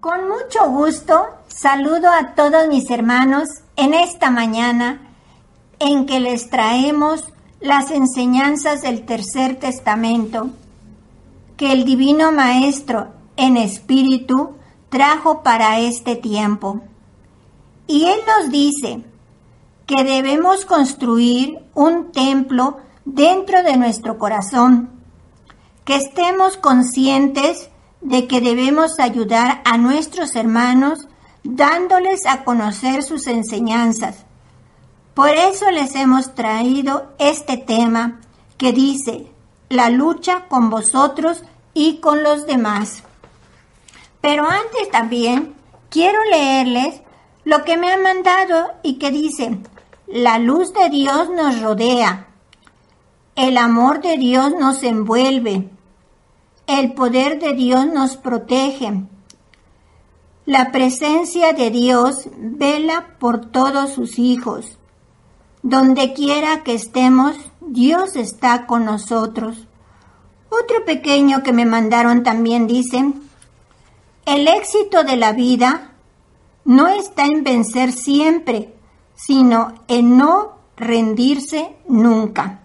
Con mucho gusto saludo a todos mis hermanos en esta mañana en que les traemos las enseñanzas del tercer testamento que el Divino Maestro en espíritu trajo para este tiempo. Y Él nos dice que debemos construir un templo dentro de nuestro corazón, que estemos conscientes de que debemos ayudar a nuestros hermanos dándoles a conocer sus enseñanzas. Por eso les hemos traído este tema que dice, la lucha con vosotros y con los demás. Pero antes también quiero leerles lo que me han mandado y que dice, la luz de Dios nos rodea, el amor de Dios nos envuelve, el poder de Dios nos protege, la presencia de Dios vela por todos sus hijos. Donde quiera que estemos, Dios está con nosotros. Otro pequeño que me mandaron también dice, el éxito de la vida no está en vencer siempre, sino en no rendirse nunca.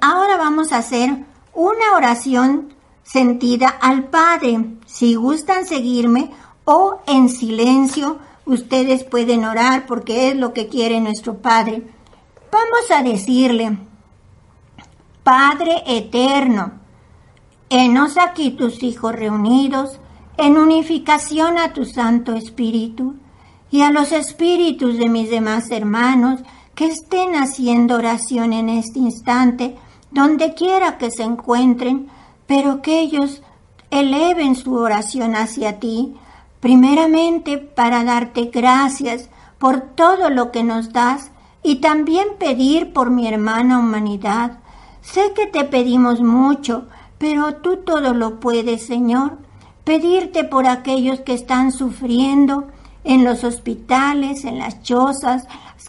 Ahora vamos a hacer una oración sentida al Padre. Si gustan seguirme o en silencio, ustedes pueden orar porque es lo que quiere nuestro Padre. Vamos a decirle, Padre eterno, enos aquí tus hijos reunidos en unificación a tu Santo Espíritu y a los espíritus de mis demás hermanos que estén haciendo oración en este instante, donde quiera que se encuentren, pero que ellos eleven su oración hacia ti, primeramente para darte gracias por todo lo que nos das y también pedir por mi hermana humanidad. Sé que te pedimos mucho, pero tú todo lo puedes, Señor. Pedirte por aquellos que están sufriendo en los hospitales, en las chozas,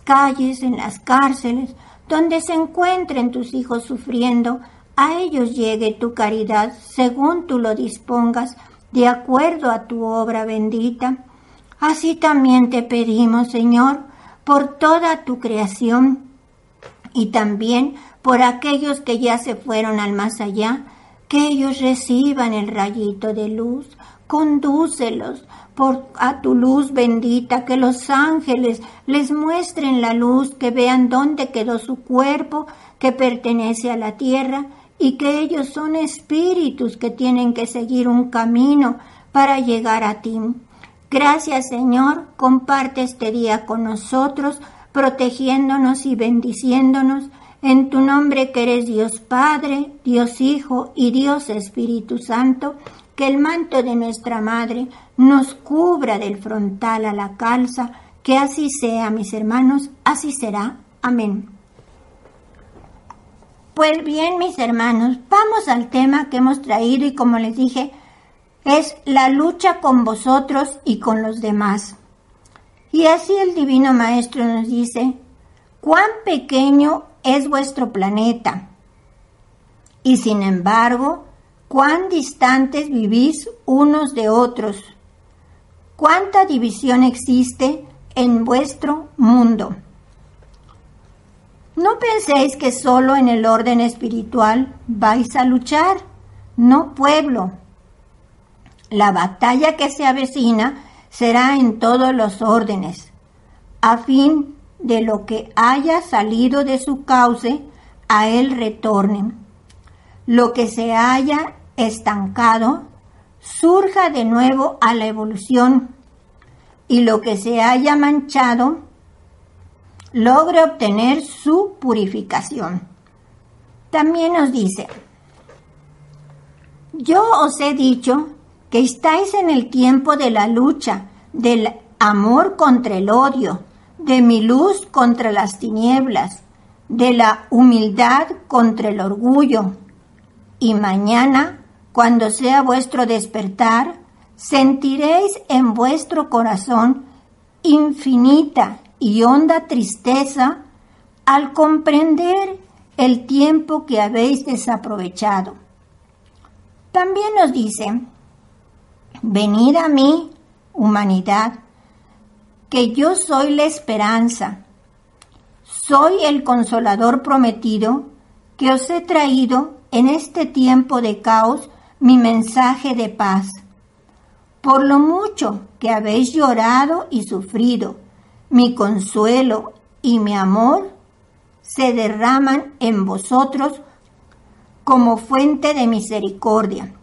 calles, en las cárceles, donde se encuentren tus hijos sufriendo, a ellos llegue tu caridad según tú lo dispongas, de acuerdo a tu obra bendita. Así también te pedimos, Señor, por toda tu creación y también por aquellos que ya se fueron al más allá, que ellos reciban el rayito de luz. Condúcelos por a tu luz bendita, que los ángeles les muestren la luz, que vean dónde quedó su cuerpo que pertenece a la tierra y que ellos son espíritus que tienen que seguir un camino para llegar a ti. Gracias Señor, comparte este día con nosotros, protegiéndonos y bendiciéndonos en tu nombre que eres Dios Padre, Dios Hijo y Dios Espíritu Santo, que el manto de nuestra Madre nos cubra del frontal a la calza, que así sea, mis hermanos, así será. Amén. Pues bien, mis hermanos, vamos al tema que hemos traído y como les dije, es la lucha con vosotros y con los demás. Y así el Divino Maestro nos dice, cuán pequeño es vuestro planeta. Y sin embargo, cuán distantes vivís unos de otros. Cuánta división existe en vuestro mundo. No penséis que solo en el orden espiritual vais a luchar, no pueblo. La batalla que se avecina será en todos los órdenes, a fin de lo que haya salido de su cauce, a él retornen. Lo que se haya estancado, surja de nuevo a la evolución, y lo que se haya manchado, logre obtener su purificación. También nos dice, yo os he dicho que estáis en el tiempo de la lucha, del amor contra el odio, de mi luz contra las tinieblas, de la humildad contra el orgullo. Y mañana, cuando sea vuestro despertar, sentiréis en vuestro corazón infinita y honda tristeza al comprender el tiempo que habéis desaprovechado. También nos dice, venid a mí, humanidad, que yo soy la esperanza. Soy el consolador prometido que os he traído en este tiempo de caos mi mensaje de paz. Por lo mucho que habéis llorado y sufrido, mi consuelo y mi amor se derraman en vosotros como fuente de misericordia.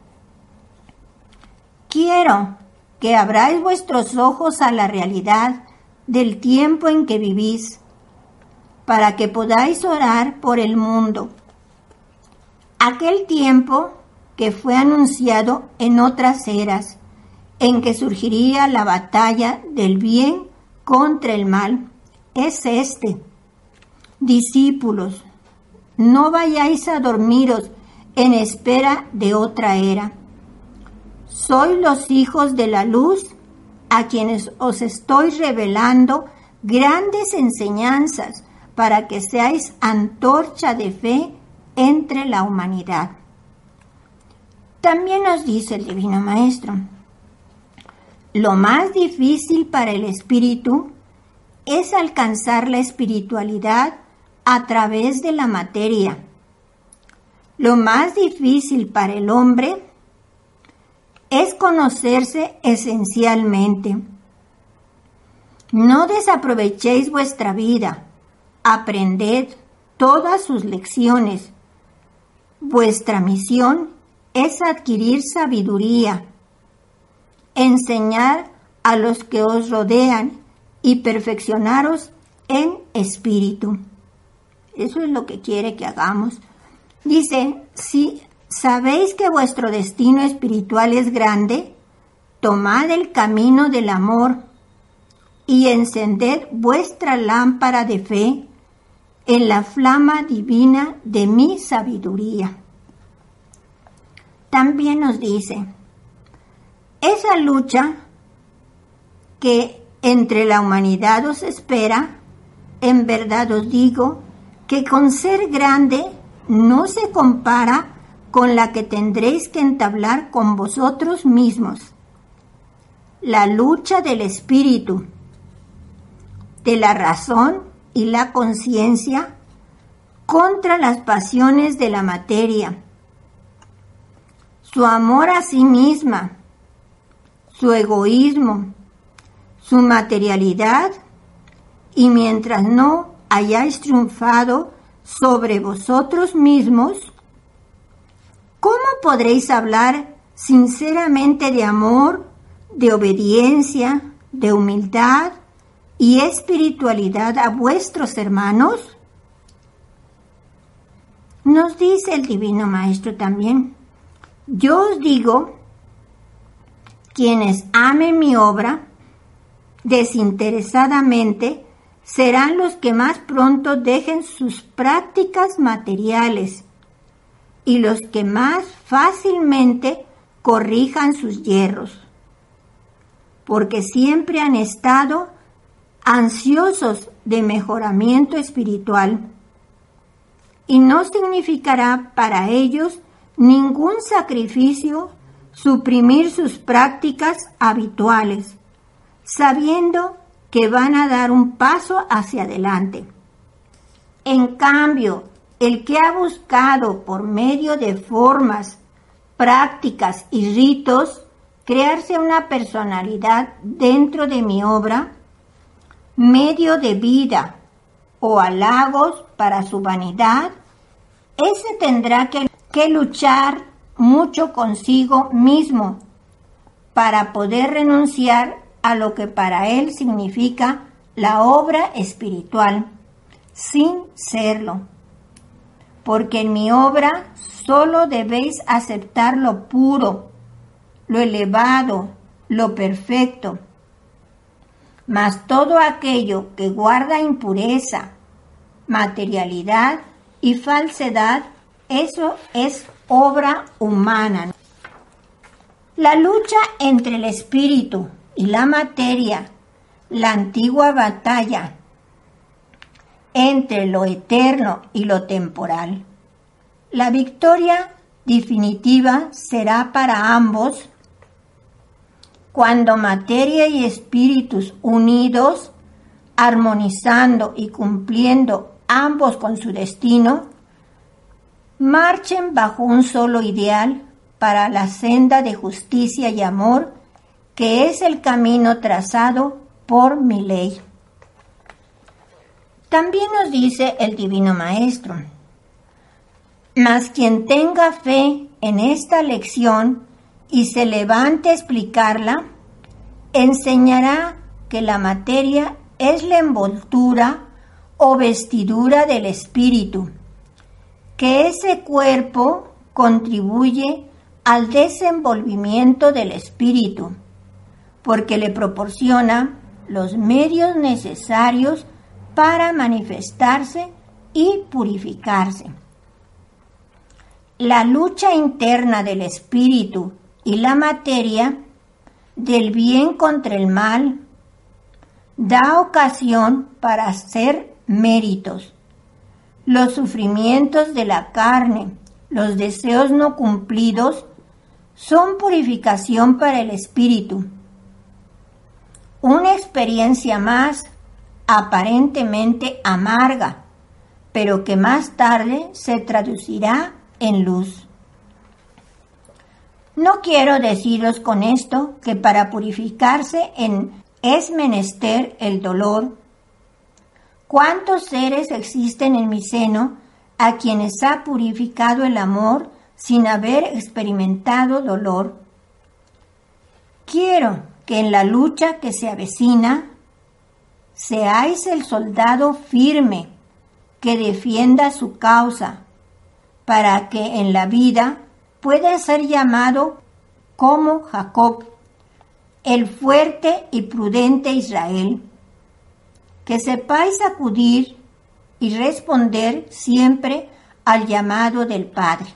Quiero que abráis vuestros ojos a la realidad del tiempo en que vivís, para que podáis orar por el mundo. Aquel tiempo que fue anunciado en otras eras, en que surgiría la batalla del bien contra el mal, es este. Discípulos, no vayáis a dormiros en espera de otra era soy los hijos de la luz a quienes os estoy revelando grandes enseñanzas para que seáis antorcha de fe entre la humanidad. También nos dice el Divino Maestro, lo más difícil para el espíritu es alcanzar la espiritualidad a través de la materia. Lo más difícil para el hombre es conocerse esencialmente. No desaprovechéis vuestra vida, aprended todas sus lecciones. Vuestra misión es adquirir sabiduría, enseñar a los que os rodean y perfeccionaros en espíritu. Eso es lo que quiere que hagamos. Dice, si ¿Sabéis que vuestro destino espiritual es grande? Tomad el camino del amor y encended vuestra lámpara de fe en la flama divina de mi sabiduría. También nos dice, esa lucha que entre la humanidad os espera, en verdad os digo que con ser grande no se compara con la que tendréis que entablar con vosotros mismos. La lucha del espíritu, de la razón y la conciencia contra las pasiones de la materia, su amor a sí misma, su egoísmo, su materialidad, y mientras no hayáis triunfado sobre vosotros mismos, ¿cómo podréis hablar sinceramente de amor, de obediencia, de humildad y espiritualidad a vuestros hermanos? Nos dice el Divino Maestro también, yo os digo, quienes amen mi obra desinteresadamente, serán los que más pronto dejen sus prácticas materiales y los que más fácilmente corrijan sus hierros, porque siempre han estado ansiosos de mejoramiento espiritual y no significará para ellos ningún sacrificio suprimir sus prácticas habituales, sabiendo que van a dar un paso hacia adelante. En cambio, el que ha buscado por medio de formas, prácticas y ritos crearse una personalidad dentro de mi obra, medio de vida o halagos para su vanidad, ese tendrá que, que luchar mucho consigo mismo para poder renunciar a lo que para él significa la obra espiritual, sin serlo. Porque en mi obra solo debéis aceptar lo puro, lo elevado, lo perfecto. Mas todo aquello que guarda impureza, materialidad y falsedad, eso es obra humana. La lucha entre el espíritu y la materia, la antigua batalla entre lo eterno y lo temporal. La victoria definitiva será para ambos cuando materia y espíritus unidos, armonizando y cumpliendo ambos con su destino, marchen bajo un solo ideal para la senda de justicia y amor que es el camino trazado por mi ley. También nos dice el Divino Maestro, mas quien tenga fe en esta lección y se levante a explicarla, enseñará que la materia es la envoltura o vestidura del espíritu, que ese cuerpo contribuye al desenvolvimiento del espíritu porque le proporciona los medios necesarios para manifestarse y purificarse. La lucha interna del espíritu y la materia, del bien contra el mal, da ocasión para hacer méritos. Los sufrimientos de la carne, los deseos no cumplidos, son purificación para el espíritu una experiencia más aparentemente amarga, pero que más tarde se traducirá en luz. No quiero deciros con esto que para purificarse en es menester el dolor. ¿Cuántos seres existen en mi seno a quienes ha purificado el amor sin haber experimentado dolor? Quiero que en la lucha que se avecina seáis el soldado firme que defienda su causa, para que en la vida pueda ser llamado como Jacob, el fuerte y prudente Israel, que sepáis acudir y responder siempre al llamado del Padre.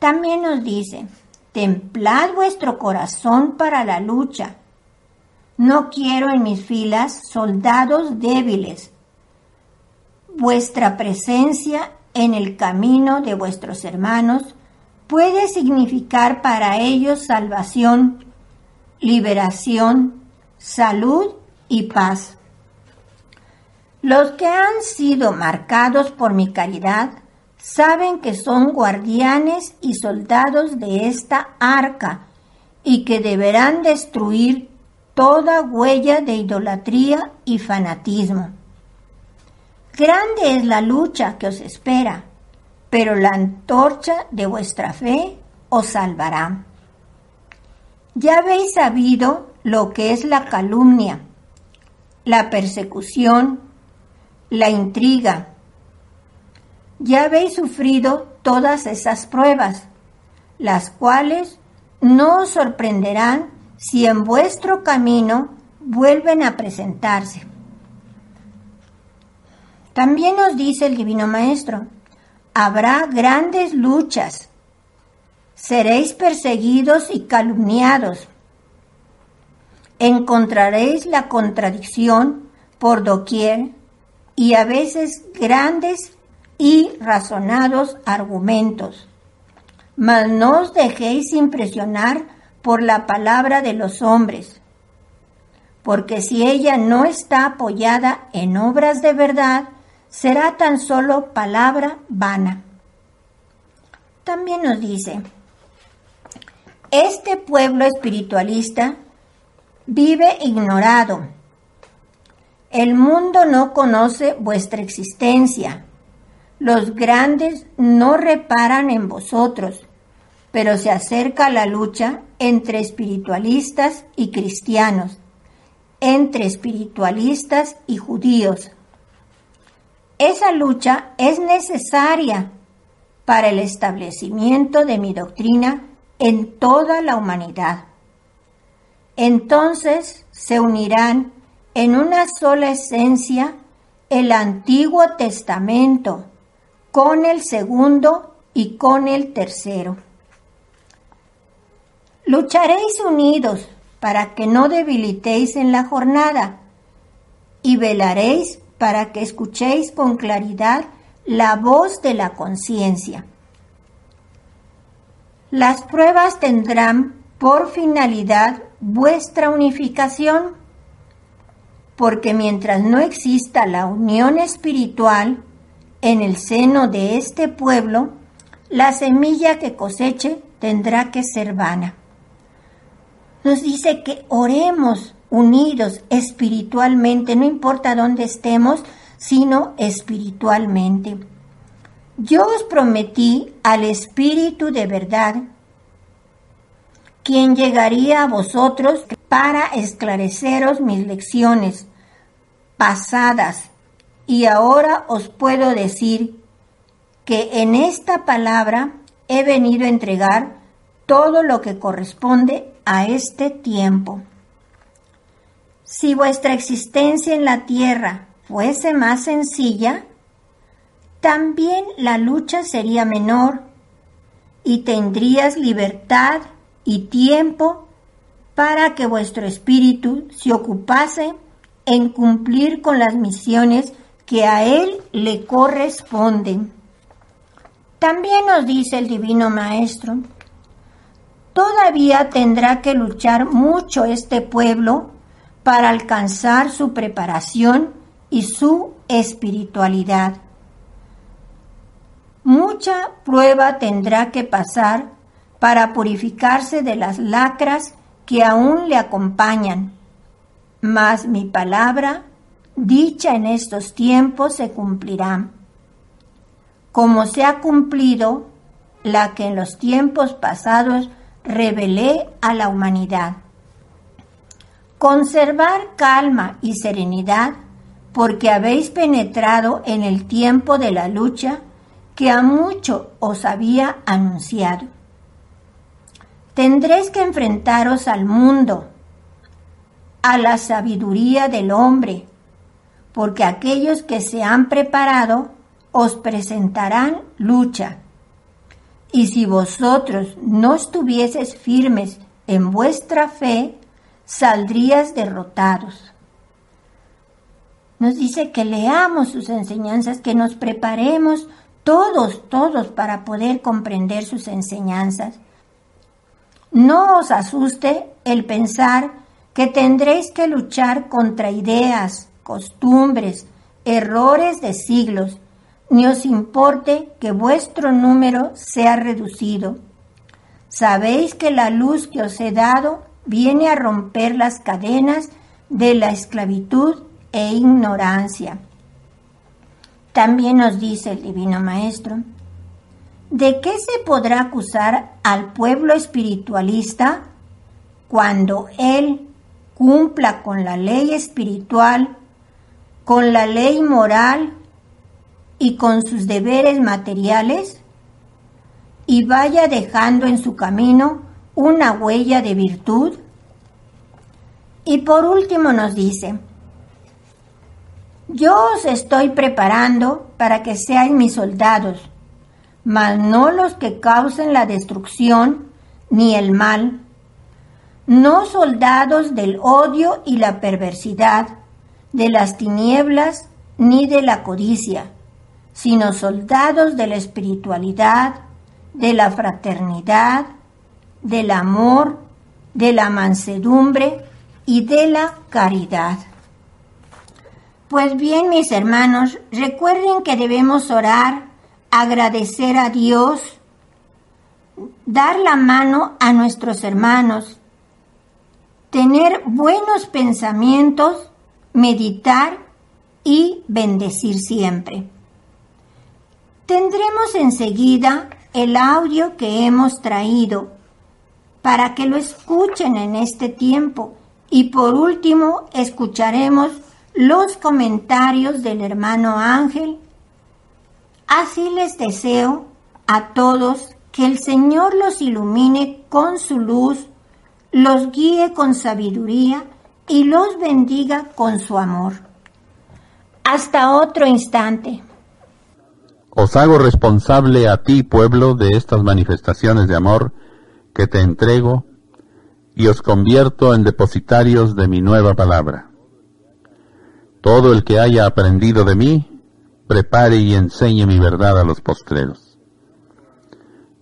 También nos dice, Templad vuestro corazón para la lucha. No quiero en mis filas soldados débiles. Vuestra presencia en el camino de vuestros hermanos puede significar para ellos salvación, liberación, salud y paz. Los que han sido marcados por mi caridad saben que son guardianes y soldados de esta arca y que deberán destruir toda huella de idolatría y fanatismo. Grande es la lucha que os espera, pero la antorcha de vuestra fe os salvará. Ya habéis sabido lo que es la calumnia, la persecución, la intriga. Ya habéis sufrido todas esas pruebas, las cuales no os sorprenderán si en vuestro camino vuelven a presentarse. También nos dice el Divino Maestro, habrá grandes luchas, seréis perseguidos y calumniados, encontraréis la contradicción por doquier y a veces grandes y razonados argumentos. Mas no os dejéis impresionar por la palabra de los hombres, porque si ella no está apoyada en obras de verdad, será tan solo palabra vana. También nos dice, este pueblo espiritualista vive ignorado. El mundo no conoce vuestra existencia. Los grandes no reparan en vosotros, pero se acerca la lucha entre espiritualistas y cristianos, entre espiritualistas y judíos. Esa lucha es necesaria para el establecimiento de mi doctrina en toda la humanidad. Entonces se unirán en una sola esencia el Antiguo Testamento con el segundo y con el tercero. Lucharéis unidos para que no debilitéis en la jornada y velaréis para que escuchéis con claridad la voz de la conciencia. Las pruebas tendrán por finalidad vuestra unificación, porque mientras no exista la unión espiritual en el seno de este pueblo, la semilla que coseche tendrá que ser vana. Nos dice que oremos unidos espiritualmente, no importa dónde estemos, sino espiritualmente. Yo os prometí al Espíritu de verdad quien llegaría a vosotros para esclareceros mis lecciones pasadas. Y ahora os puedo decir que en esta palabra he venido a entregar todo lo que corresponde a este tiempo. Si vuestra existencia en la tierra fuese más sencilla, también la lucha sería menor y tendrías libertad y tiempo para que vuestro espíritu se ocupase en cumplir con las misiones que a él le corresponden. También nos dice el Divino Maestro, todavía tendrá que luchar mucho este pueblo para alcanzar su preparación y su espiritualidad. Mucha prueba tendrá que pasar para purificarse de las lacras que aún le acompañan. Mas mi palabra, dicha en estos tiempos, se cumplirá. Como se ha cumplido la que en los tiempos pasados revelé a la humanidad. Conservar calma y serenidad porque habéis penetrado en el tiempo de la lucha que a mucho os había anunciado tendréis que enfrentaros al mundo, a la sabiduría del hombre, porque aquellos que se han preparado os presentarán lucha. Y si vosotros no estuvieses firmes en vuestra fe, saldrías derrotados. Nos dice que leamos sus enseñanzas, que nos preparemos todos, todos para poder comprender sus enseñanzas no os asuste el pensar que tendréis que luchar contra ideas, costumbres, errores de siglos, ni os importe que vuestro número sea reducido. Sabéis que la luz que os he dado viene a romper las cadenas de la esclavitud e ignorancia. También nos dice el Divino Maestro, ¿de qué se podrá acusar al pueblo espiritualista cuando él cumpla con la ley espiritual, con la ley moral y con sus deberes materiales? y vaya dejando en su camino una huella de virtud? Y por último nos dice, yo os estoy preparando para que seáis mis soldados, mas no los que causen la destrucción ni el mal, no soldados del odio y la perversidad, de las tinieblas ni de la codicia, sino soldados de la espiritualidad, de la fraternidad, del amor, de la mansedumbre y de la caridad. Pues bien, mis hermanos, recuerden que debemos orar, agradecer a Dios, dar la mano a nuestros hermanos, tener buenos pensamientos, meditar y bendecir siempre. Tendremos enseguida el audio que hemos traído para que lo escuchen en este tiempo y por último escucharemos los comentarios del hermano Ángel. Así les deseo a todos que el Señor los ilumine con su luz, los guíe con sabiduría y los bendiga con su amor. Hasta otro instante. Os hago responsable a ti, pueblo, de estas manifestaciones de amor que te entrego y os convierto en depositarios de mi nueva palabra. Todo el que haya aprendido de mí, prepare y enseñe mi verdad a los postreros.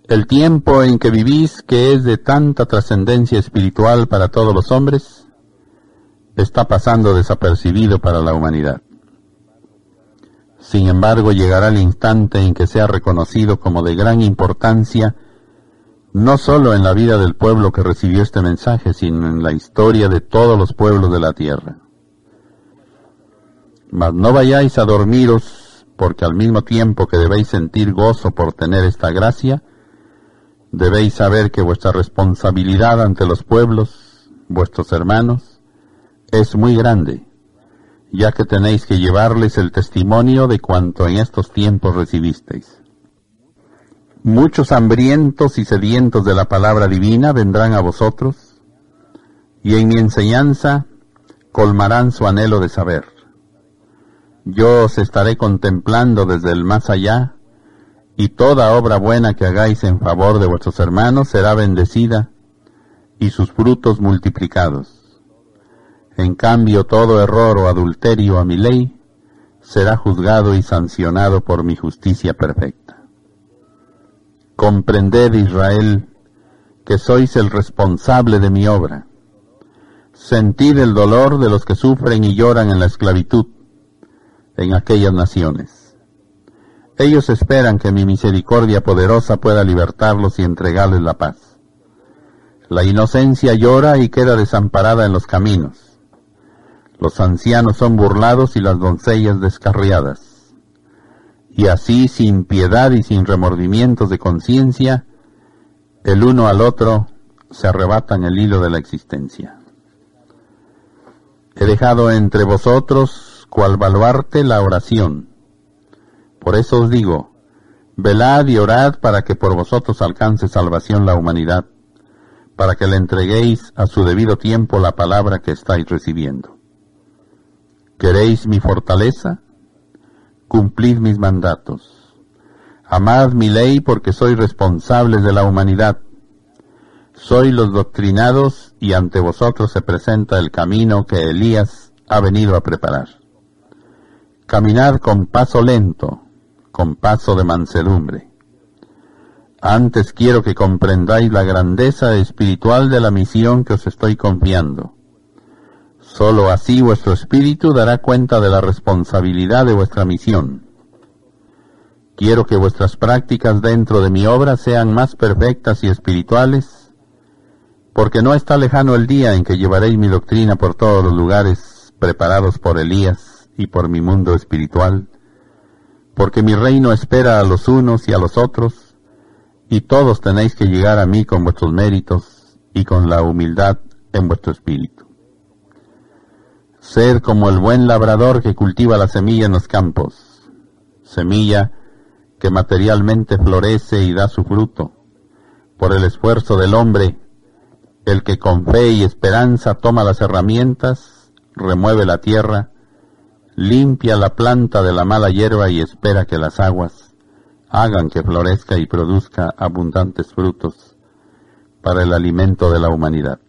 El tiempo en que vivís, que es de tanta trascendencia espiritual para todos los hombres, está pasando desapercibido para la humanidad. Sin embargo, llegará el instante en que sea reconocido como de gran importancia, no solo en la vida del pueblo que recibió este mensaje, sino en la historia de todos los pueblos de la tierra. Mas no vayáis a dormiros, porque al mismo tiempo que debéis sentir gozo por tener esta gracia, debéis saber que vuestra responsabilidad ante los pueblos, vuestros hermanos, es muy grande ya que tenéis que llevarles el testimonio de cuanto en estos tiempos recibisteis. Muchos hambrientos y sedientos de la palabra divina vendrán a vosotros, y en mi enseñanza colmarán su anhelo de saber. Yo os estaré contemplando desde el más allá, y toda obra buena que hagáis en favor de vuestros hermanos será bendecida, y sus frutos multiplicados en cambio, todo error o adulterio a mi ley será juzgado y sancionado por mi justicia perfecta. Comprended, Israel, que sois el responsable de mi obra. Sentid el dolor de los que sufren y lloran en la esclavitud en aquellas naciones. Ellos esperan que mi misericordia poderosa pueda libertarlos y entregarles la paz. La inocencia llora y queda desamparada en los caminos los ancianos son burlados y las doncellas descarriadas. Y así, sin piedad y sin remordimientos de conciencia, el uno al otro se arrebatan el hilo de la existencia. He dejado entre vosotros, cual baluarte, la oración. Por eso os digo, velad y orad para que por vosotros alcance salvación la humanidad, para que le entreguéis a su debido tiempo la palabra que estáis recibiendo. ¿Queréis mi fortaleza? Cumplid mis mandatos. Amad mi ley porque sois responsables de la humanidad. Soy los doctrinados y ante vosotros se presenta el camino que Elías ha venido a preparar. Caminad con paso lento, con paso de mansedumbre. Antes quiero que comprendáis la grandeza espiritual de la misión que os estoy confiando Solo así vuestro espíritu dará cuenta de la responsabilidad de vuestra misión. Quiero que vuestras prácticas dentro de mi obra sean más perfectas y espirituales, porque no está lejano el día en que llevaréis mi doctrina por todos los lugares preparados por Elías y por mi mundo espiritual, porque mi reino espera a los unos y a los otros, y todos tenéis que llegar a mí con vuestros méritos y con la humildad en vuestro espíritu. Ser como el buen labrador que cultiva la semilla en los campos, semilla que materialmente florece y da su fruto, por el esfuerzo del hombre, el que con fe y esperanza toma las herramientas, remueve la tierra, limpia la planta de la mala hierba y espera que las aguas hagan que florezca y produzca abundantes frutos para el alimento de la humanidad.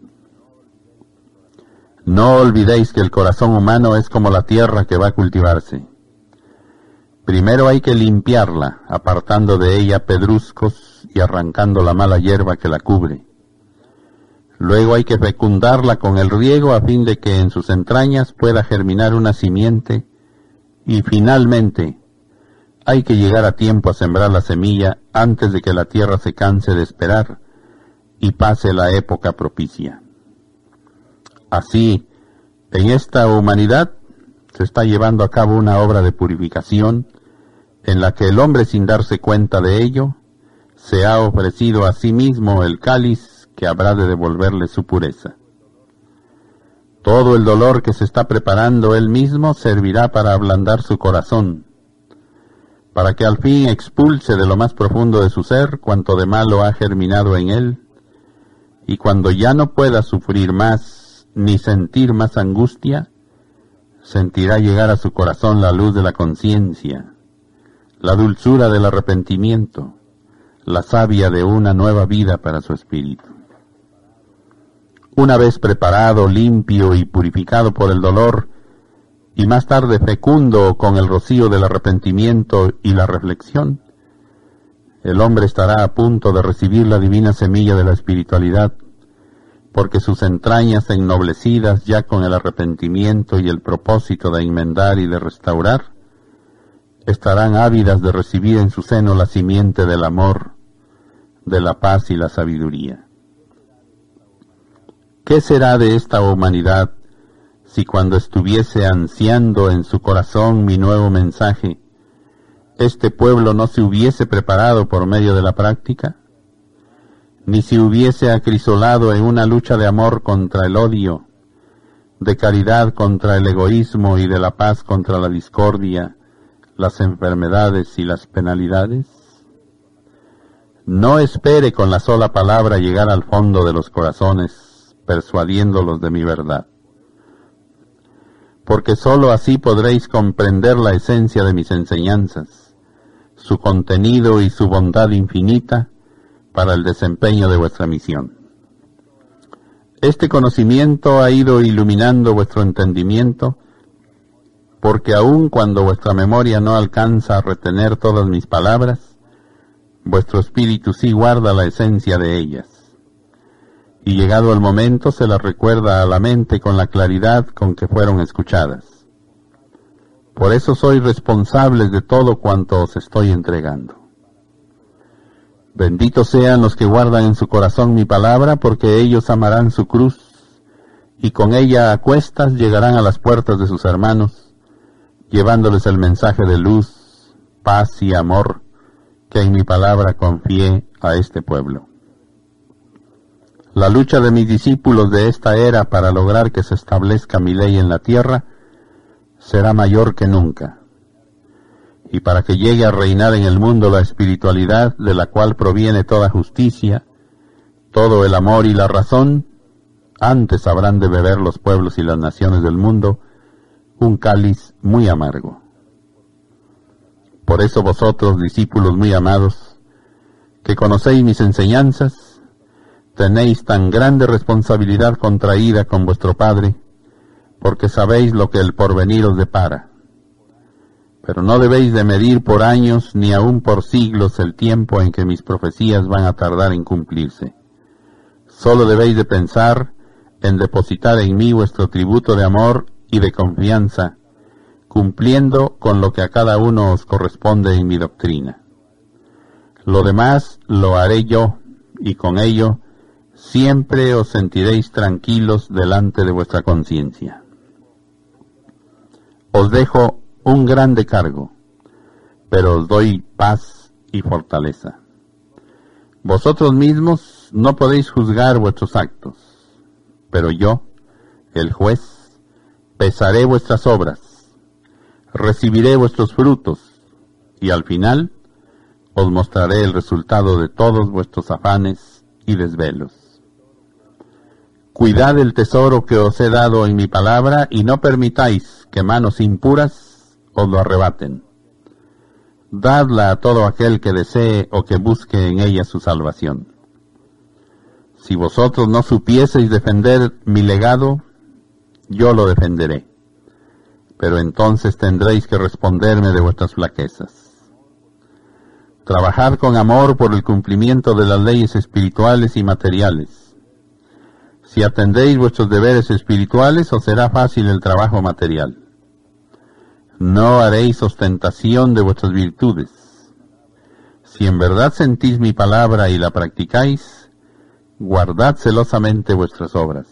No olvidéis que el corazón humano es como la tierra que va a cultivarse. Primero hay que limpiarla, apartando de ella pedruscos y arrancando la mala hierba que la cubre. Luego hay que fecundarla con el riego a fin de que en sus entrañas pueda germinar una simiente y finalmente hay que llegar a tiempo a sembrar la semilla antes de que la tierra se canse de esperar y pase la época propicia. Así, en esta humanidad se está llevando a cabo una obra de purificación en la que el hombre sin darse cuenta de ello se ha ofrecido a sí mismo el cáliz que habrá de devolverle su pureza. Todo el dolor que se está preparando él mismo servirá para ablandar su corazón, para que al fin expulse de lo más profundo de su ser cuanto de malo ha germinado en él, y cuando ya no pueda sufrir más ni sentir más angustia, sentirá llegar a su corazón la luz de la conciencia, la dulzura del arrepentimiento, la savia de una nueva vida para su espíritu. Una vez preparado, limpio y purificado por el dolor, y más tarde fecundo con el rocío del arrepentimiento y la reflexión, el hombre estará a punto de recibir la divina semilla de la espiritualidad porque sus entrañas ennoblecidas ya con el arrepentimiento y el propósito de enmendar y de restaurar, estarán ávidas de recibir en su seno la simiente del amor, de la paz y la sabiduría. ¿Qué será de esta humanidad si cuando estuviese ansiando en su corazón mi nuevo mensaje, este pueblo no se hubiese preparado por medio de la práctica? ni si hubiese acrisolado en una lucha de amor contra el odio, de caridad contra el egoísmo y de la paz contra la discordia, las enfermedades y las penalidades? No espere con la sola palabra llegar al fondo de los corazones, persuadiéndolos de mi verdad, porque sólo así podréis comprender la esencia de mis enseñanzas, su contenido y su bondad infinita, para el desempeño de vuestra misión. Este conocimiento ha ido iluminando vuestro entendimiento, porque aun cuando vuestra memoria no alcanza a retener todas mis palabras, vuestro espíritu sí guarda la esencia de ellas. Y llegado el momento se las recuerda a la mente con la claridad con que fueron escuchadas. Por eso soy responsable de todo cuanto os estoy entregando. Benditos sean los que guardan en su corazón mi palabra, porque ellos amarán su cruz, y con ella a cuestas llegarán a las puertas de sus hermanos, llevándoles el mensaje de luz, paz y amor que en mi palabra confié a este pueblo. La lucha de mis discípulos de esta era para lograr que se establezca mi ley en la tierra será mayor que nunca y para que llegue a reinar en el mundo la espiritualidad de la cual proviene toda justicia, todo el amor y la razón, antes habrán de beber los pueblos y las naciones del mundo un cáliz muy amargo. Por eso vosotros, discípulos muy amados, que conocéis mis enseñanzas, tenéis tan grande responsabilidad contraída con vuestro Padre, porque sabéis lo que el porvenir os depara pero no debéis de medir por años ni aun por siglos el tiempo en que mis profecías van a tardar en cumplirse. Solo debéis de pensar en depositar en mí vuestro tributo de amor y de confianza, cumpliendo con lo que a cada uno os corresponde en mi doctrina. Lo demás lo haré yo, y con ello siempre os sentiréis tranquilos delante de vuestra conciencia. Os dejo un grande cargo, pero os doy paz y fortaleza. Vosotros mismos no podéis juzgar vuestros actos, pero yo, el juez, pesaré vuestras obras, recibiré vuestros frutos, y al final os mostraré el resultado de todos vuestros afanes y desvelos. Cuidad el tesoro que os he dado en mi palabra y no permitáis que manos impuras os lo arrebaten. Dadla a todo aquel que desee o que busque en ella su salvación. Si vosotros no supieseis defender mi legado, yo lo defenderé. Pero entonces tendréis que responderme de vuestras flaquezas. Trabajad con amor por el cumplimiento de las leyes espirituales y materiales. Si atendéis vuestros deberes espirituales, os será fácil el trabajo material. No haréis ostentación de vuestras virtudes. Si en verdad sentís mi palabra y la practicáis, guardad celosamente vuestras obras,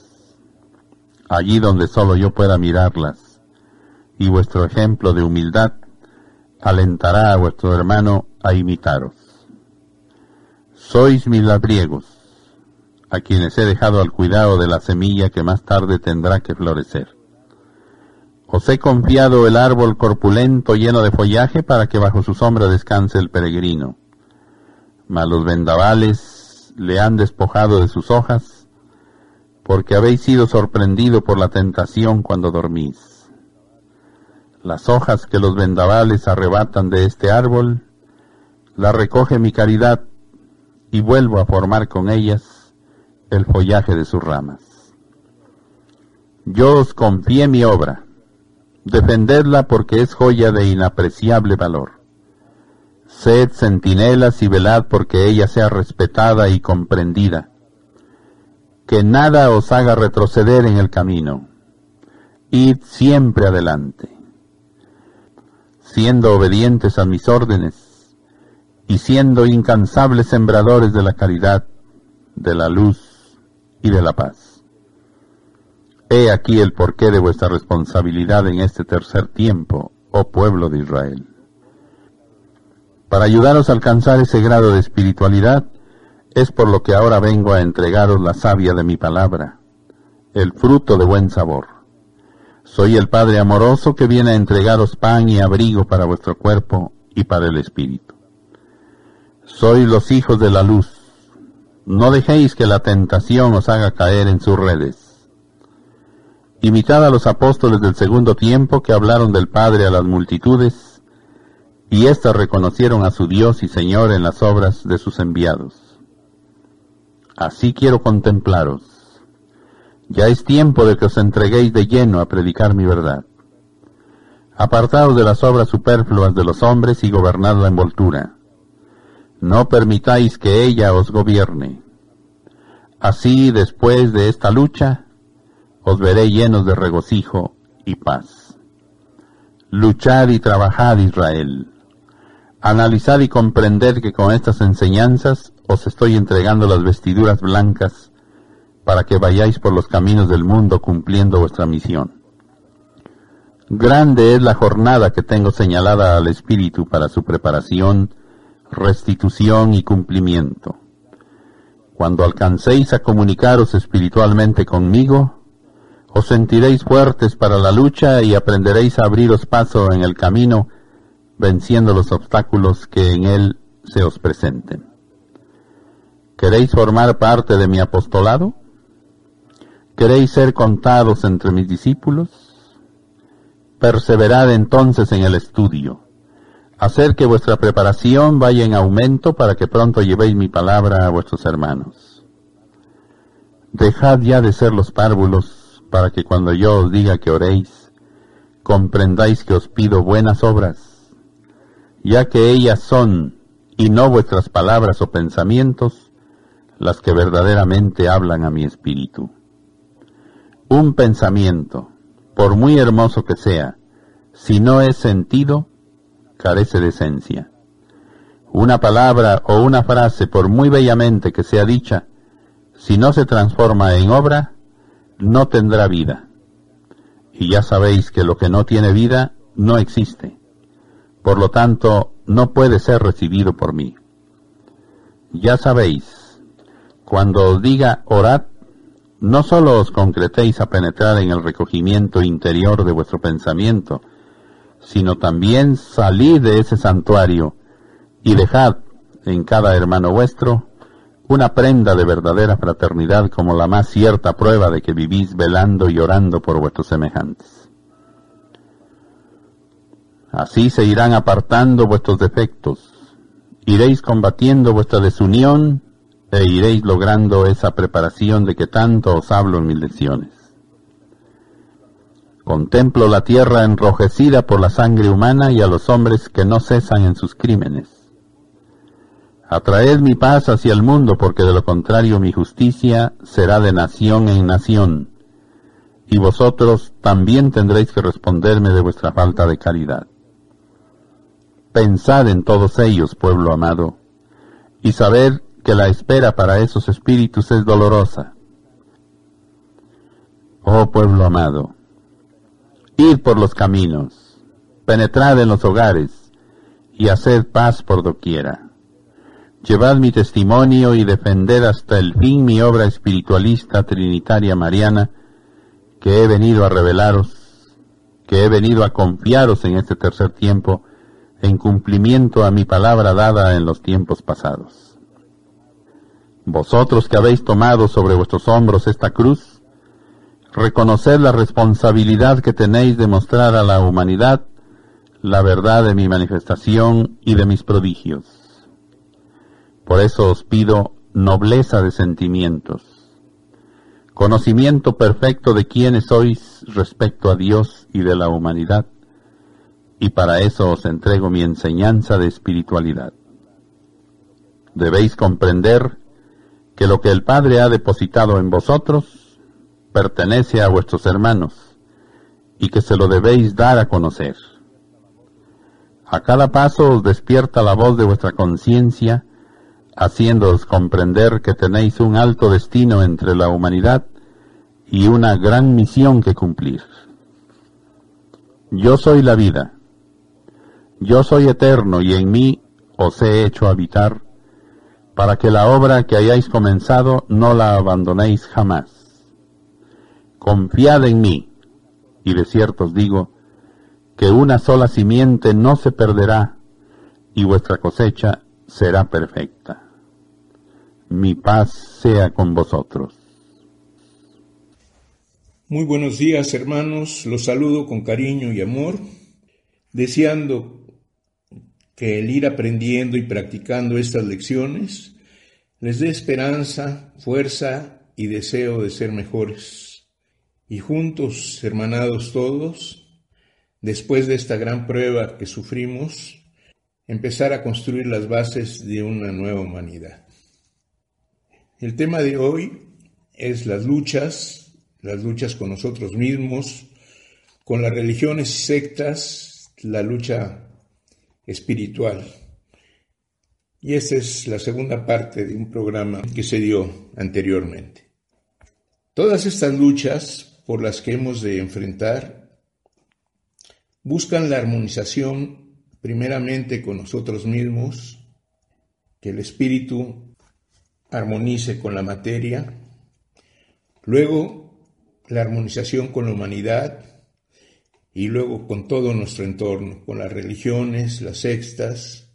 allí donde solo yo pueda mirarlas, y vuestro ejemplo de humildad alentará a vuestro hermano a imitaros. Sois mis labriegos, a quienes he dejado al cuidado de la semilla que más tarde tendrá que florecer. Os he confiado el árbol corpulento lleno de follaje para que bajo su sombra descanse el peregrino. Mas los vendavales le han despojado de sus hojas, porque habéis sido sorprendido por la tentación cuando dormís. Las hojas que los vendavales arrebatan de este árbol la recoge mi caridad y vuelvo a formar con ellas el follaje de sus ramas. Yo os confié mi obra, defendedla porque es joya de inapreciable valor. Sed centinelas y velad porque ella sea respetada y comprendida. Que nada os haga retroceder en el camino. Id siempre adelante. Siendo obedientes a mis órdenes, y siendo incansables sembradores de la caridad, de la luz y de la paz. He aquí el porqué de vuestra responsabilidad en este tercer tiempo, oh pueblo de Israel. Para ayudaros a alcanzar ese grado de espiritualidad, es por lo que ahora vengo a entregaros la savia de mi palabra, el fruto de buen sabor. Soy el Padre amoroso que viene a entregaros pan y abrigo para vuestro cuerpo y para el espíritu. Sois los hijos de la luz. No dejéis que la tentación os haga caer en sus redes. Imitad a los apóstoles del segundo tiempo que hablaron del Padre a las multitudes, y éstas reconocieron a su Dios y Señor en las obras de sus enviados. Así quiero contemplaros. Ya es tiempo de que os entreguéis de lleno a predicar mi verdad. Apartaos de las obras superfluas de los hombres y gobernad la envoltura no permitáis que ella os gobierne. Así, después de esta lucha, os veré llenos de regocijo y paz. Luchad y trabajad, Israel. Analizad y comprended que con estas enseñanzas os estoy entregando las vestiduras blancas para que vayáis por los caminos del mundo cumpliendo vuestra misión. Grande es la jornada que tengo señalada al Espíritu para su preparación restitución y cumplimiento. Cuando alcancéis a comunicaros espiritualmente conmigo, os sentiréis fuertes para la lucha y aprenderéis a abriros paso en el camino, venciendo los obstáculos que en él se os presenten. ¿Queréis formar parte de mi apostolado? ¿Queréis ser contados entre mis discípulos? Perseverad entonces en el estudio hacer que vuestra preparación vaya en aumento para que pronto llevéis mi palabra a vuestros hermanos. Dejad ya de ser los párvulos para que cuando yo os diga que oréis, comprendáis que os pido buenas obras, ya que ellas son, y no vuestras palabras o pensamientos, las que verdaderamente hablan a mi espíritu. un pensamiento, por muy hermoso que sea, si no es sentido, carece de esencia. Una palabra o una frase, por muy bellamente que sea dicha, si no se transforma en obra, no tendrá vida. Y ya sabéis que lo que no tiene vida no existe. Por lo tanto, no puede ser recibido por mí. Ya sabéis, cuando os diga orad, no solo os concretéis a penetrar en el recogimiento interior de vuestro pensamiento, sino también salid de ese santuario y dejad en cada hermano vuestro una prenda de verdadera fraternidad como la más cierta prueba de que vivís velando y orando por vuestros semejantes. Así se irán apartando vuestros defectos, iréis combatiendo vuestra desunión e iréis logrando esa preparación de que tanto os hablo en mis lecciones. Contemplo la tierra enrojecida por la sangre humana y a los hombres que no cesan en sus crímenes. Atraed mi paz hacia el mundo, porque de lo contrario mi justicia será de nación en nación, y vosotros también tendréis que responderme de vuestra falta de caridad. Pensad en todos ellos, pueblo amado, y sabed que la espera para esos espíritus es dolorosa. Oh pueblo amado, id por los caminos, penetrad en los hogares, y haced paz por doquiera. Llevad mi testimonio y defended hasta el fin mi obra espiritualista trinitaria mariana, que he venido a revelaros, que he venido a confiaros en este tercer tiempo, en cumplimiento a mi palabra dada en los tiempos pasados. Vosotros que habéis tomado sobre vuestros hombros esta cruz, reconoced la responsabilidad que tenéis de mostrar a la humanidad la verdad de mi manifestación y de mis prodigios. Por eso os pido nobleza de sentimientos, conocimiento perfecto de quiénes sois respecto a Dios y de la humanidad, y para eso os entrego mi enseñanza de espiritualidad. Debéis comprender que lo que el Padre ha depositado en vosotros pertenece a vuestros hermanos y que se lo debéis dar a conocer. A cada paso os despierta la voz de vuestra conciencia, haciéndoos comprender que tenéis un alto destino entre la humanidad y una gran misión que cumplir. Yo soy la vida, yo soy eterno y en mí os he hecho habitar para que la obra que hayáis comenzado no la abandonéis jamás. Confiad en mí, y de cierto os digo, que una sola simiente no se perderá, y vuestra cosecha será perfecta. Mi paz sea con vosotros. Muy buenos días hermanos, los saludo con cariño y amor, deseando que el ir aprendiendo y practicando estas lecciones les dé esperanza, fuerza y deseo de ser mejores. Y juntos, hermanados todos, después de esta gran prueba que sufrimos, empezar a construir las bases de una nueva humanidad. El tema de hoy es las luchas, las luchas con nosotros mismos, con las religiones y sectas, la lucha espiritual. Y esta es la segunda parte de un programa que se dio anteriormente. Todas estas luchas por las que hemos de enfrentar buscan la armonización primeramente con nosotros mismos, que el espíritu armonice con la materia, luego la armonización con la humanidad, y luego con todo nuestro entorno, con las religiones, las sextas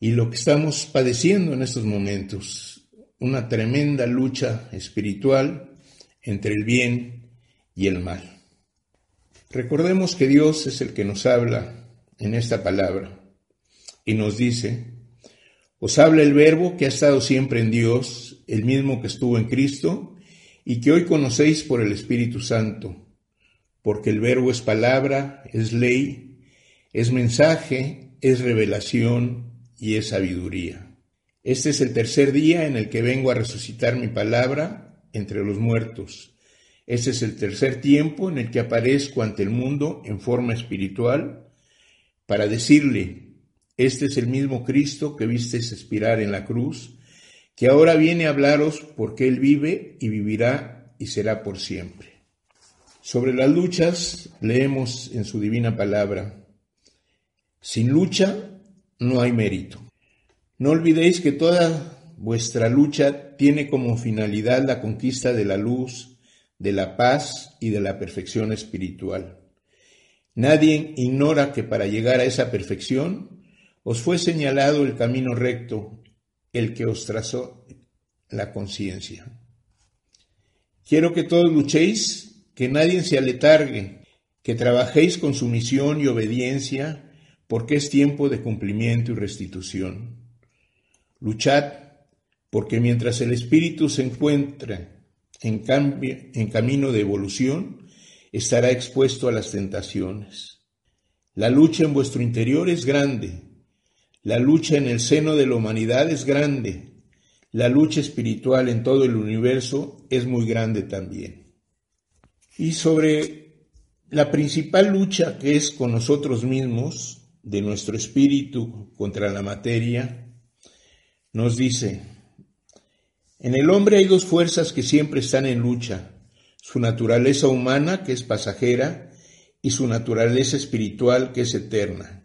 y lo que estamos padeciendo en estos momentos, una tremenda lucha espiritual entre el bien y el mal. Recordemos que Dios es el que nos habla en esta palabra y nos dice, os habla el verbo que ha estado siempre en Dios, el mismo que estuvo en Cristo y que hoy conocéis por el Espíritu Santo porque el verbo es palabra, es ley, es mensaje, es revelación y es sabiduría. Este es el tercer día en el que vengo a resucitar mi palabra entre los muertos, Este es el tercer tiempo en el que aparezco ante el mundo en forma espiritual para decirle, este es el mismo Cristo que vistes expirar en la cruz, que ahora viene a hablaros porque Él vive y vivirá y será por siempre. Sobre las luchas leemos en su divina palabra, sin lucha no hay mérito. No olvidéis que toda vuestra lucha tiene como finalidad la conquista de la luz, de la paz y de la perfección espiritual. Nadie ignora que para llegar a esa perfección os fue señalado el camino recto, el que os trazó la conciencia. Quiero que todos luchéis, que nadie se aletargue, que trabajéis con sumisión y obediencia, porque es tiempo de cumplimiento y restitución. Luchad, porque mientras el espíritu se encuentra en, cambio, en camino de evolución, estará expuesto a las tentaciones. La lucha en vuestro interior es grande, la lucha en el seno de la humanidad es grande, la lucha espiritual en todo el universo es muy grande también. Y sobre la principal lucha que es con nosotros mismos, de nuestro espíritu contra la materia, nos dice, en el hombre hay dos fuerzas que siempre están en lucha, su naturaleza humana, que es pasajera, y su naturaleza espiritual, que es eterna.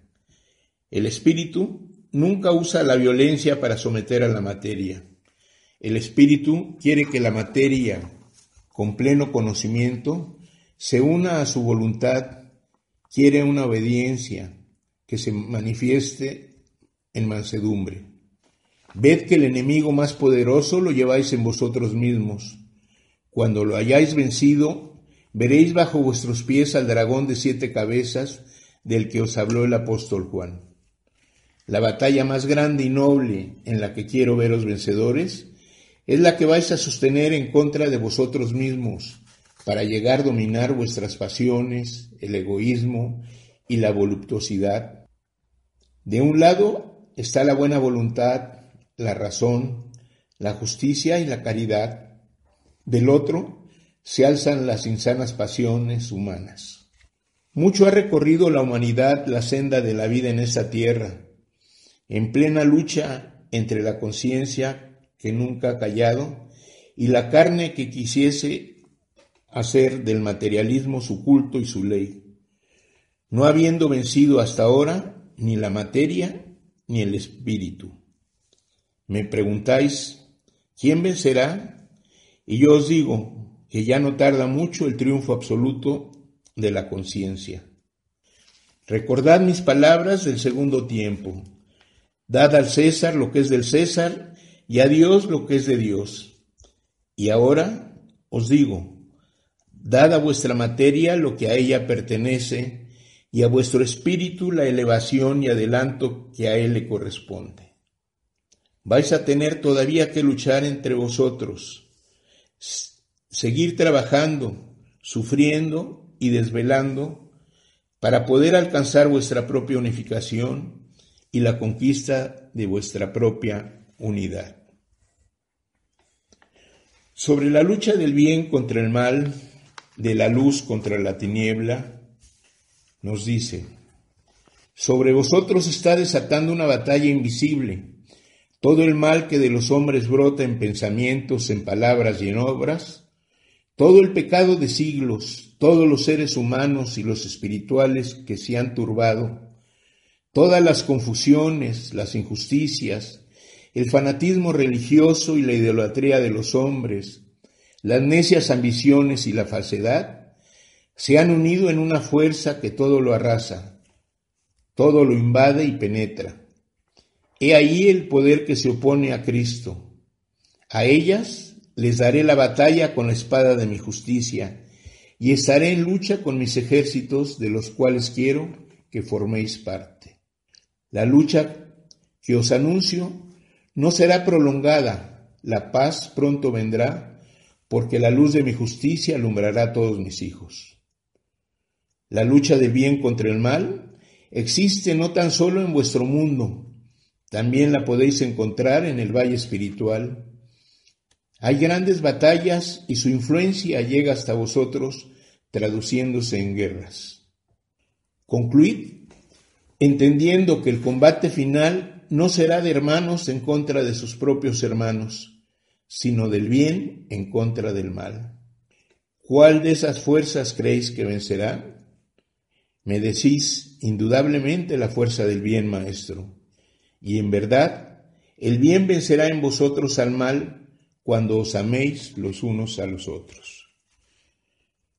El espíritu nunca usa la violencia para someter a la materia. El espíritu quiere que la materia, con pleno conocimiento, se una a su voluntad, quiere una obediencia que se manifieste en mansedumbre. Ved que el enemigo más poderoso lo lleváis en vosotros mismos. Cuando lo hayáis vencido, veréis bajo vuestros pies al dragón de siete cabezas del que os habló el apóstol Juan. La batalla más grande y noble en la que quiero veros vencedores es la que vais a sostener en contra de vosotros mismos para llegar a dominar vuestras pasiones, el egoísmo y la voluptuosidad. De un lado está la buena voluntad, la razón, la justicia y la caridad. Del otro se alzan las insanas pasiones humanas. Mucho ha recorrido la humanidad la senda de la vida en esta tierra, en plena lucha entre la conciencia que nunca ha callado y la carne que quisiese hacer del materialismo su culto y su ley, no habiendo vencido hasta ahora ni la materia ni el espíritu. Me preguntáis, ¿quién vencerá? Y yo os digo que ya no tarda mucho el triunfo absoluto de la conciencia. Recordad mis palabras del segundo tiempo. Dad al César lo que es del César y a Dios lo que es de Dios. Y ahora os digo, dad a vuestra materia lo que a ella pertenece y a vuestro espíritu la elevación y adelanto que a él le corresponde vais a tener todavía que luchar entre vosotros, seguir trabajando, sufriendo y desvelando para poder alcanzar vuestra propia unificación y la conquista de vuestra propia unidad. Sobre la lucha del bien contra el mal, de la luz contra la tiniebla, nos dice, sobre vosotros está desatando una batalla invisible todo el mal que de los hombres brota en pensamientos, en palabras y en obras, todo el pecado de siglos, todos los seres humanos y los espirituales que se han turbado, todas las confusiones, las injusticias, el fanatismo religioso y la idolatría de los hombres, las necias ambiciones y la falsedad, se han unido en una fuerza que todo lo arrasa, todo lo invade y penetra. He ahí el poder que se opone a Cristo. A ellas les daré la batalla con la espada de mi justicia, y estaré en lucha con mis ejércitos, de los cuales quiero que forméis parte. La lucha que os anuncio no será prolongada, la paz pronto vendrá, porque la luz de mi justicia alumbrará a todos mis hijos. La lucha de bien contra el mal existe no tan solo en vuestro mundo, también la podéis encontrar en el valle espiritual. Hay grandes batallas y su influencia llega hasta vosotros traduciéndose en guerras. Concluid entendiendo que el combate final no será de hermanos en contra de sus propios hermanos, sino del bien en contra del mal. ¿Cuál de esas fuerzas creéis que vencerá? Me decís indudablemente la fuerza del bien, maestro. Y en verdad, el bien vencerá en vosotros al mal cuando os améis los unos a los otros.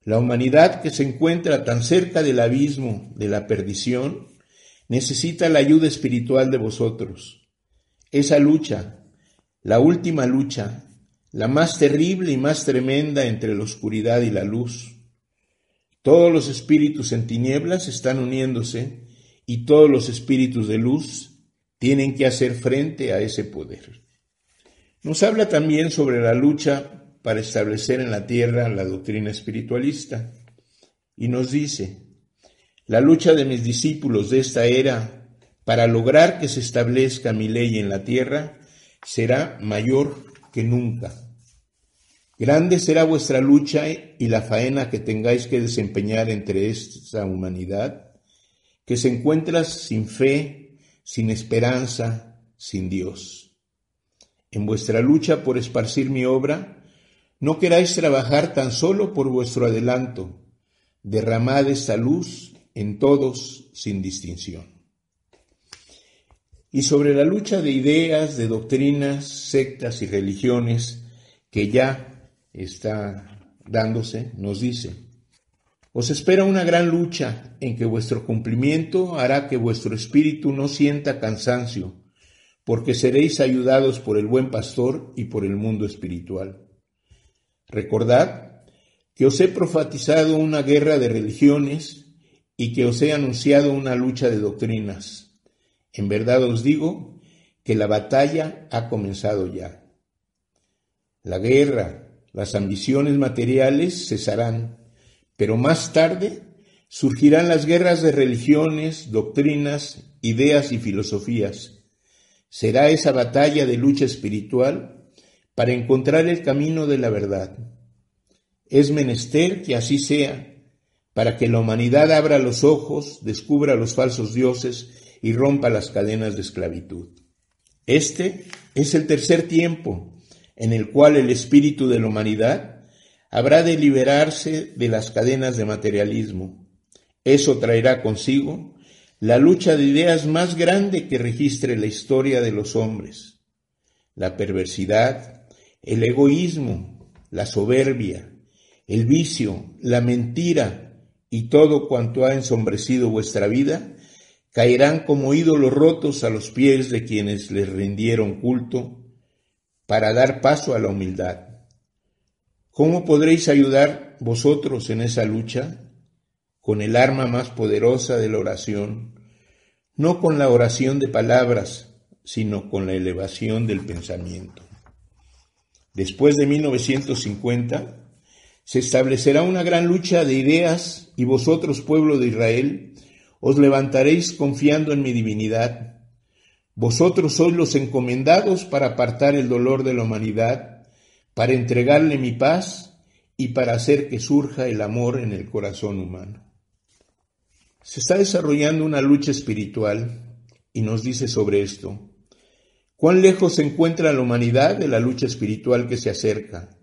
La humanidad que se encuentra tan cerca del abismo de la perdición necesita la ayuda espiritual de vosotros. Esa lucha, la última lucha, la más terrible y más tremenda entre la oscuridad y la luz, todos los espíritus en tinieblas están uniéndose y todos los espíritus de luz tienen que hacer frente a ese poder. Nos habla también sobre la lucha para establecer en la tierra la doctrina espiritualista y nos dice, la lucha de mis discípulos de esta era para lograr que se establezca mi ley en la tierra será mayor que nunca. Grande será vuestra lucha y la faena que tengáis que desempeñar entre esta humanidad, que se encuentra sin fe, sin esperanza, sin Dios. En vuestra lucha por esparcir mi obra, no queráis trabajar tan solo por vuestro adelanto, derramad esta luz en todos sin distinción. Y sobre la lucha de ideas, de doctrinas, sectas y religiones que ya está dándose, nos dice, os espera una gran lucha en que vuestro cumplimiento hará que vuestro espíritu no sienta cansancio, porque seréis ayudados por el buen pastor y por el mundo espiritual. Recordad que os he profetizado una guerra de religiones y que os he anunciado una lucha de doctrinas. En verdad os digo que la batalla ha comenzado ya. La guerra, las ambiciones materiales cesarán, pero más tarde surgirán las guerras de religiones, doctrinas, ideas y filosofías. Será esa batalla de lucha espiritual para encontrar el camino de la verdad. Es menester que así sea, para que la humanidad abra los ojos, descubra los falsos dioses y rompa las cadenas de esclavitud. Este es el tercer tiempo, en el cual el espíritu de la humanidad habrá de liberarse de las cadenas de materialismo. Eso traerá consigo la lucha de ideas más grande que registre la historia de los hombres. La perversidad, el egoísmo, la soberbia, el vicio, la mentira y todo cuanto ha ensombrecido vuestra vida, caerán como ídolos rotos a los pies de quienes les rindieron culto para dar paso a la humildad. ¿Cómo podréis ayudar vosotros en esa lucha? Con el arma más poderosa de la oración, no con la oración de palabras, sino con la elevación del pensamiento. Después de 1950, se establecerá una gran lucha de ideas y vosotros, pueblo de Israel, os levantaréis confiando en mi divinidad vosotros sois los encomendados para apartar el dolor de la humanidad, para entregarle mi paz y para hacer que surja el amor en el corazón humano. Se está desarrollando una lucha espiritual y nos dice sobre esto. ¿Cuán lejos se encuentra la humanidad de la lucha espiritual que se acerca?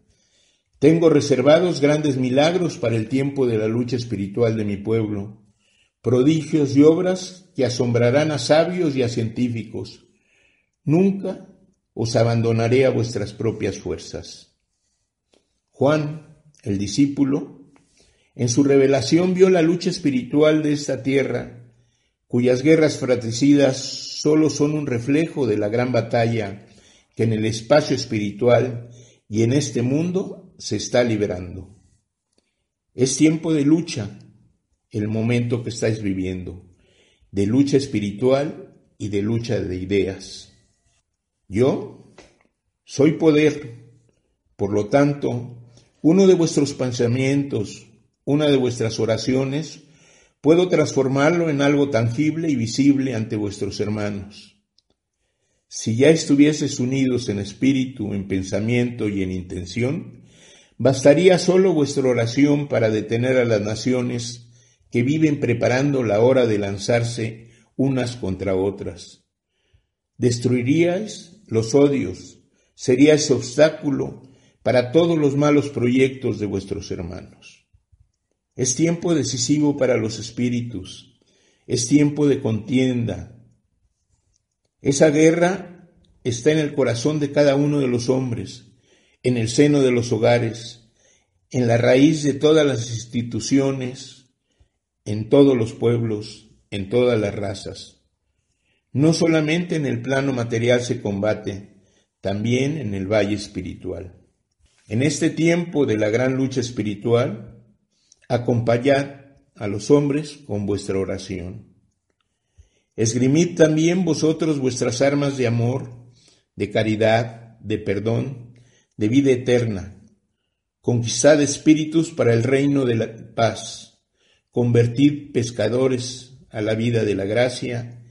Tengo reservados grandes milagros para el tiempo de la lucha espiritual de mi pueblo prodigios y obras que asombrarán a sabios y a científicos. Nunca os abandonaré a vuestras propias fuerzas. Juan, el discípulo, en su revelación vio la lucha espiritual de esta tierra, cuyas guerras fratricidas solo son un reflejo de la gran batalla que en el espacio espiritual y en este mundo se está librando. Es tiempo de lucha, el momento que estáis viviendo, de lucha espiritual y de lucha de ideas. Yo soy poder, por lo tanto, uno de vuestros pensamientos, una de vuestras oraciones, puedo transformarlo en algo tangible y visible ante vuestros hermanos. Si ya estuvieses unidos en espíritu, en pensamiento y en intención, bastaría solo vuestra oración para detener a las naciones que viven preparando la hora de lanzarse unas contra otras. Destruiríais los odios, seríais obstáculo para todos los malos proyectos de vuestros hermanos. Es tiempo decisivo para los espíritus, es tiempo de contienda. Esa guerra está en el corazón de cada uno de los hombres, en el seno de los hogares, en la raíz de todas las instituciones, en todos los pueblos, en todas las razas. No solamente en el plano material se combate, también en el valle espiritual. En este tiempo de la gran lucha espiritual, acompañad a los hombres con vuestra oración. Esgrimid también vosotros vuestras armas de amor, de caridad, de perdón, de vida eterna. Conquistad espíritus para el reino de la paz. Convertid pescadores a la vida de la gracia,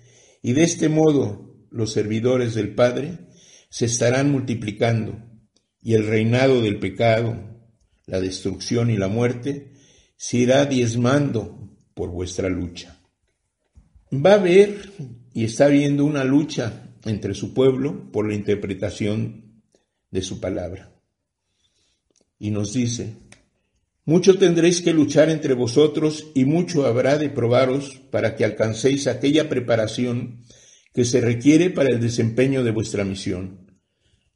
y de este modo los servidores del Padre se estarán multiplicando, y el reinado del pecado, la destrucción y la muerte se irá diezmando por vuestra lucha. Va a haber y está habiendo una lucha entre su pueblo por la interpretación de su palabra. Y nos dice, mucho tendréis que luchar entre vosotros y mucho habrá de probaros para que alcancéis aquella preparación que se requiere para el desempeño de vuestra misión.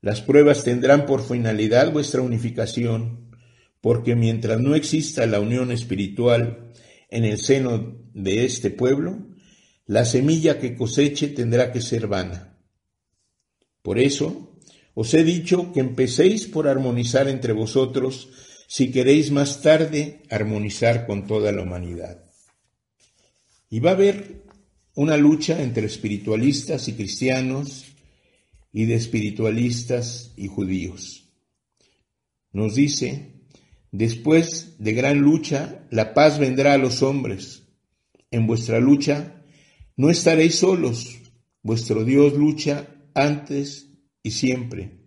Las pruebas tendrán por finalidad vuestra unificación, porque mientras no exista la unión espiritual en el seno de este pueblo, la semilla que coseche tendrá que ser vana. Por eso, os he dicho que empecéis por armonizar entre vosotros si queréis más tarde armonizar con toda la humanidad. Y va a haber una lucha entre espiritualistas y cristianos y de espiritualistas y judíos. Nos dice Después de gran lucha, la paz vendrá a los hombres. En vuestra lucha no estaréis solos. Vuestro Dios lucha antes y siempre.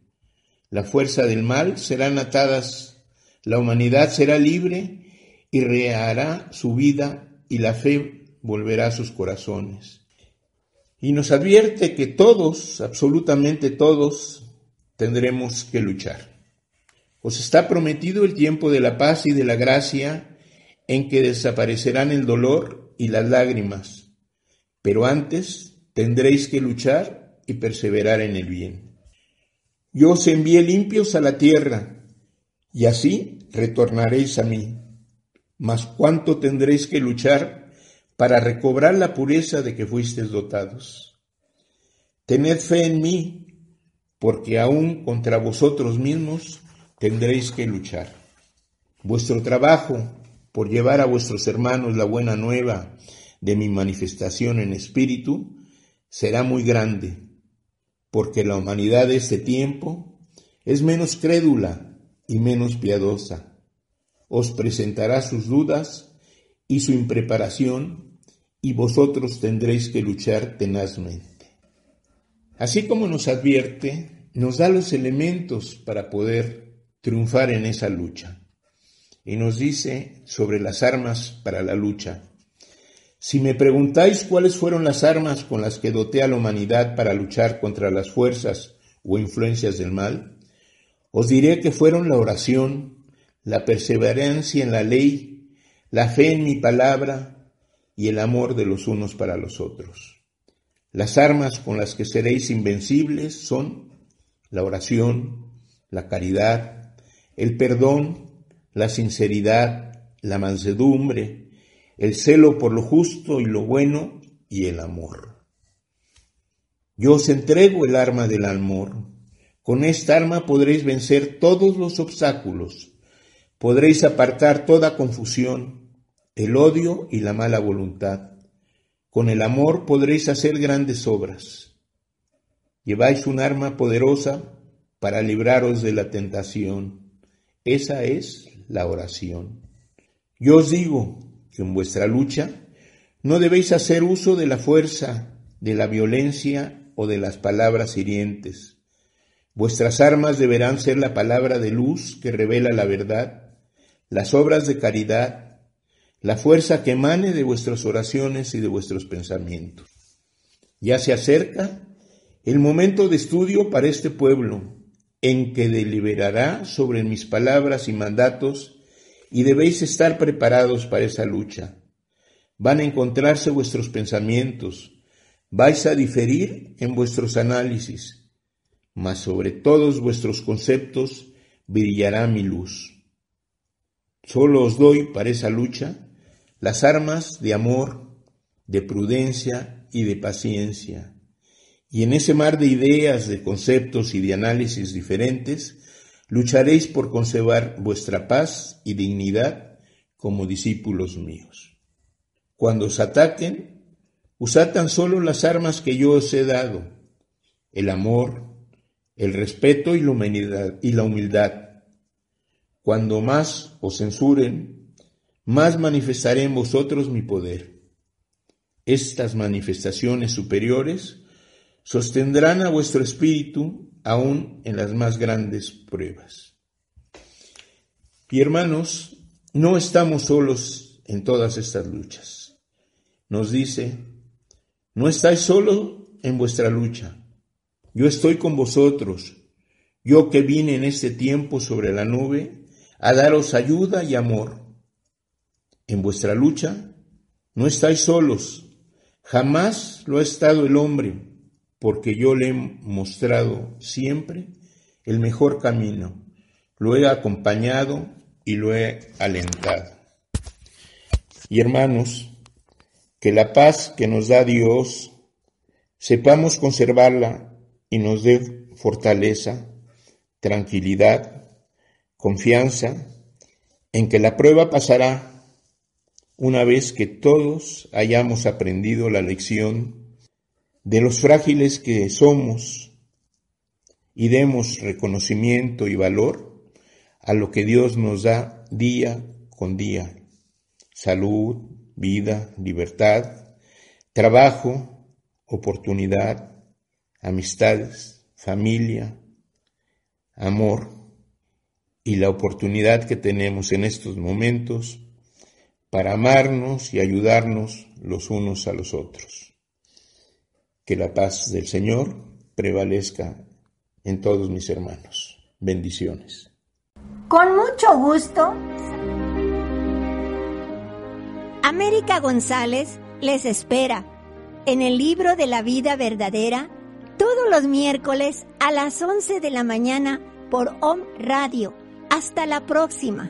La fuerza del mal serán atadas, la humanidad será libre y rehará su vida y la fe volverá a sus corazones. Y nos advierte que todos, absolutamente todos, tendremos que luchar. Os está prometido el tiempo de la paz y de la gracia en que desaparecerán el dolor y las lágrimas, pero antes tendréis que luchar y perseverar en el bien. Yo os envié limpios a la tierra, y así retornaréis a mí. Mas cuánto tendréis que luchar para recobrar la pureza de que fuisteis dotados. Tened fe en mí, porque aún contra vosotros mismos tendréis que luchar. Vuestro trabajo por llevar a vuestros hermanos la buena nueva de mi manifestación en espíritu será muy grande, porque la humanidad de este tiempo es menos crédula y menos piadosa. Os presentará sus dudas y su impreparación, y vosotros tendréis que luchar tenazmente. Así como nos advierte, nos da los elementos para poder triunfar en esa lucha. Y nos dice sobre las armas para la lucha. Si me preguntáis cuáles fueron las armas con las que doté a la humanidad para luchar contra las fuerzas o influencias del mal, os diré que fueron la oración, la perseverancia en la ley, la fe en mi palabra y el amor de los unos para los otros. Las armas con las que seréis invencibles son la oración, la caridad, el perdón, la sinceridad, la mansedumbre, el celo por lo justo y lo bueno y el amor. Yo os entrego el arma del amor. Con esta arma podréis vencer todos los obstáculos, podréis apartar toda confusión, el odio y la mala voluntad. Con el amor podréis hacer grandes obras. Lleváis un arma poderosa para libraros de la tentación esa es la oración. Yo os digo que en vuestra lucha no debéis hacer uso de la fuerza, de la violencia o de las palabras hirientes. Vuestras armas deberán ser la palabra de luz que revela la verdad, las obras de caridad, la fuerza que emane de vuestras oraciones y de vuestros pensamientos. Ya se acerca el momento de estudio para este pueblo, en que deliberará sobre mis palabras y mandatos, y debéis estar preparados para esa lucha. Van a encontrarse vuestros pensamientos, vais a diferir en vuestros análisis, mas sobre todos vuestros conceptos brillará mi luz. Solo os doy para esa lucha las armas de amor, de prudencia y de paciencia. Y en ese mar de ideas, de conceptos y de análisis diferentes, lucharéis por conservar vuestra paz y dignidad como discípulos míos. Cuando os ataquen, usad tan solo las armas que yo os he dado, el amor, el respeto y la humildad. Y la humildad. Cuando más os censuren, más manifestaré en vosotros mi poder. Estas manifestaciones superiores sostendrán a vuestro espíritu aún en las más grandes pruebas. Y hermanos, no estamos solos en todas estas luchas. Nos dice, no estáis solo en vuestra lucha. Yo estoy con vosotros, yo que vine en este tiempo sobre la nube a daros ayuda y amor en vuestra lucha no estáis solos, jamás lo ha estado el hombre, porque yo le he mostrado siempre el mejor camino, lo he acompañado y lo he alentado. Y hermanos, que la paz que nos da Dios, sepamos conservarla y nos dé fortaleza, tranquilidad, confianza en que la prueba pasará una vez que todos hayamos aprendido la lección de los frágiles que somos y demos reconocimiento y valor a lo que Dios nos da día con día. Salud, vida, libertad, trabajo, oportunidad, amistades, familia, amor y la oportunidad que tenemos en estos momentos para amarnos y ayudarnos los unos a los otros. Que la paz del Señor prevalezca en todos mis hermanos. Bendiciones. Con mucho gusto. América González les espera en el libro de la vida verdadera todos los miércoles a las 11 de la mañana por OM Radio. Hasta la próxima.